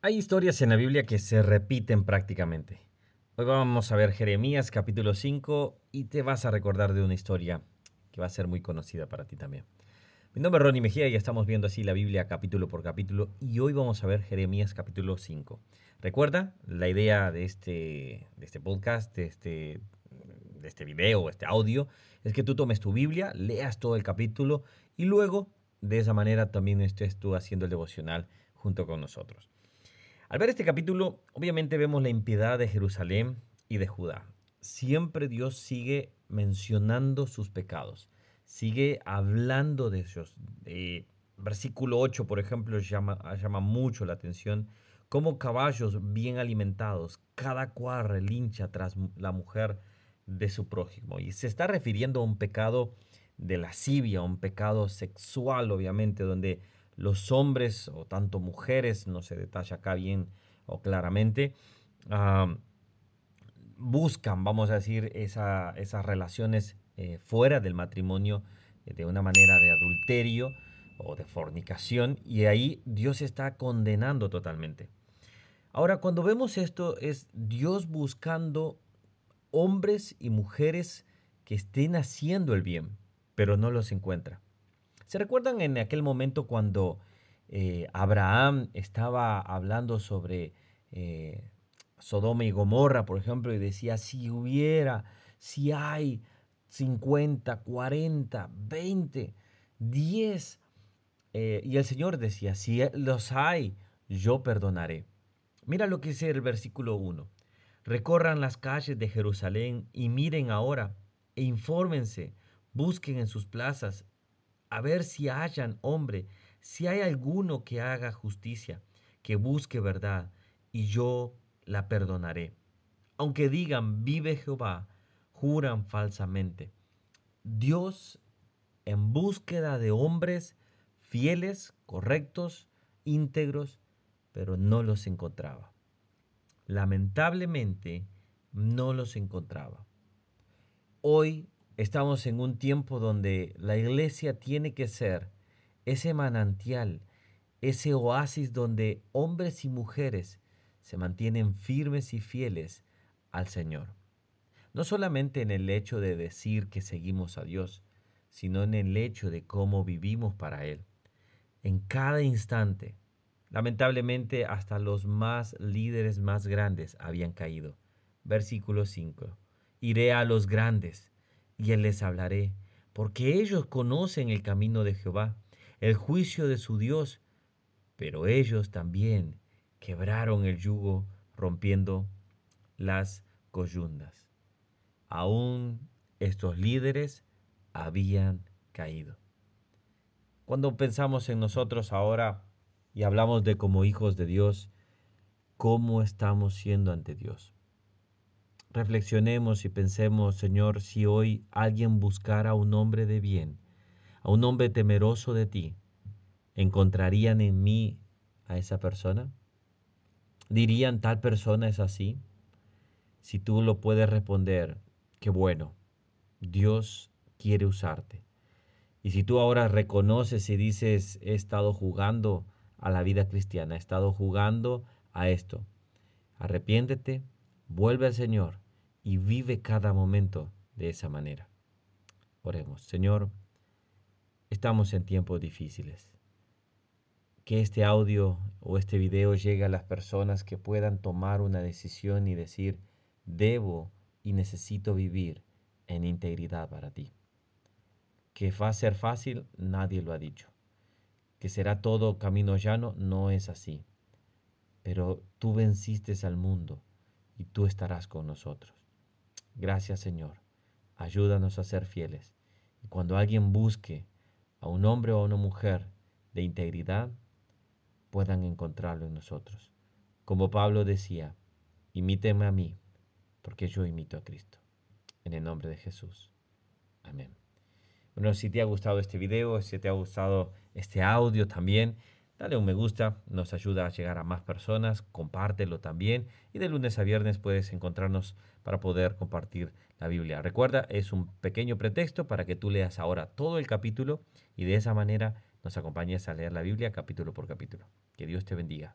Hay historias en la Biblia que se repiten prácticamente. Hoy vamos a ver Jeremías capítulo 5 y te vas a recordar de una historia que va a ser muy conocida para ti también. Mi nombre es Ronnie Mejía y estamos viendo así la Biblia capítulo por capítulo y hoy vamos a ver Jeremías capítulo 5. Recuerda, la idea de este, de este podcast, de este, de este video, este audio, es que tú tomes tu Biblia, leas todo el capítulo y luego de esa manera también estés tú haciendo el devocional junto con nosotros. Al ver este capítulo, obviamente vemos la impiedad de Jerusalén y de Judá. Siempre Dios sigue mencionando sus pecados, sigue hablando de ellos. versículo 8, por ejemplo, llama, llama mucho la atención. Como caballos bien alimentados, cada cual relincha tras la mujer de su prójimo. Y se está refiriendo a un pecado de lascivia, un pecado sexual, obviamente, donde los hombres o tanto mujeres, no se detalla acá bien o claramente, buscan, vamos a decir, esas relaciones eh, fuera del matrimonio eh, de una manera de adulterio o de fornicación y ahí Dios está condenando totalmente. Ahora, cuando vemos esto, es Dios buscando hombres y mujeres que estén haciendo el bien, pero no los encuentra. ¿Se recuerdan en aquel momento cuando eh, Abraham estaba hablando sobre eh, Sodoma y Gomorra, por ejemplo, y decía, si hubiera, si hay 50, 40, 20, 10, y el Señor decía, si los hay, yo perdonaré. Mira lo que dice el versículo 1. Recorran las calles de Jerusalén y miren ahora e infórmense, busquen en sus plazas a ver si hayan hombre, si hay alguno que haga justicia, que busque verdad, y yo la perdonaré. Aunque digan, vive Jehová, juran falsamente. Dios, en búsqueda de hombres fieles, correctos, íntegros, pero no los encontraba. Lamentablemente, no los encontraba. Hoy Estamos en un tiempo donde la iglesia tiene que ser ese manantial, ese oasis donde hombres y mujeres se mantienen firmes y fieles al Señor. No solamente en el hecho de decir que seguimos a Dios, sino en el hecho de cómo vivimos para Él. En cada instante, lamentablemente hasta los más líderes más grandes habían caído. Versículo 5. Iré a los grandes y él les hablaré, porque ellos conocen el camino de Jehová, el juicio de su Dios, pero ellos también quebraron el yugo rompiendo las coyundas. Aún estos líderes habían caído. Cuando pensamos en nosotros ahora y hablamos de como hijos de Dios, ¿cómo estamos siendo ante Dios? Reflexionemos y pensemos, Señor, si hoy alguien buscara a un hombre de bien, a un hombre temeroso de ti, ¿encontrarían en mí a esa persona? ¿Dirían tal persona es así? Si tú lo puedes responder, qué bueno, Dios quiere usarte. Y si tú ahora reconoces y dices, he estado jugando a la vida cristiana, he estado jugando a esto, arrepiéntete Vuelve al Señor y vive cada momento de esa manera. Oremos, Señor, estamos en tiempos difíciles. Que este audio o este video llegue a las personas que puedan tomar una decisión y decir, debo y necesito vivir en integridad para ti. Que va a ser fácil, nadie lo ha dicho. Que será todo camino llano, no es así. Pero tú venciste al mundo y tú estarás con nosotros. Gracias Señor, ayúdanos a ser fieles. Y cuando alguien busque a un hombre o a una mujer de integridad, puedan encontrarlo en nosotros. Como Pablo decía, imíteme a mí, porque yo imito a Cristo. En el nombre de Jesús. Amén. Bueno, si te ha gustado este video, si te ha gustado este audio también, Dale un me gusta, nos ayuda a llegar a más personas, compártelo también y de lunes a viernes puedes encontrarnos para poder compartir la Biblia. Recuerda, es un pequeño pretexto para que tú leas ahora todo el capítulo y de esa manera nos acompañes a leer la Biblia capítulo por capítulo. Que Dios te bendiga.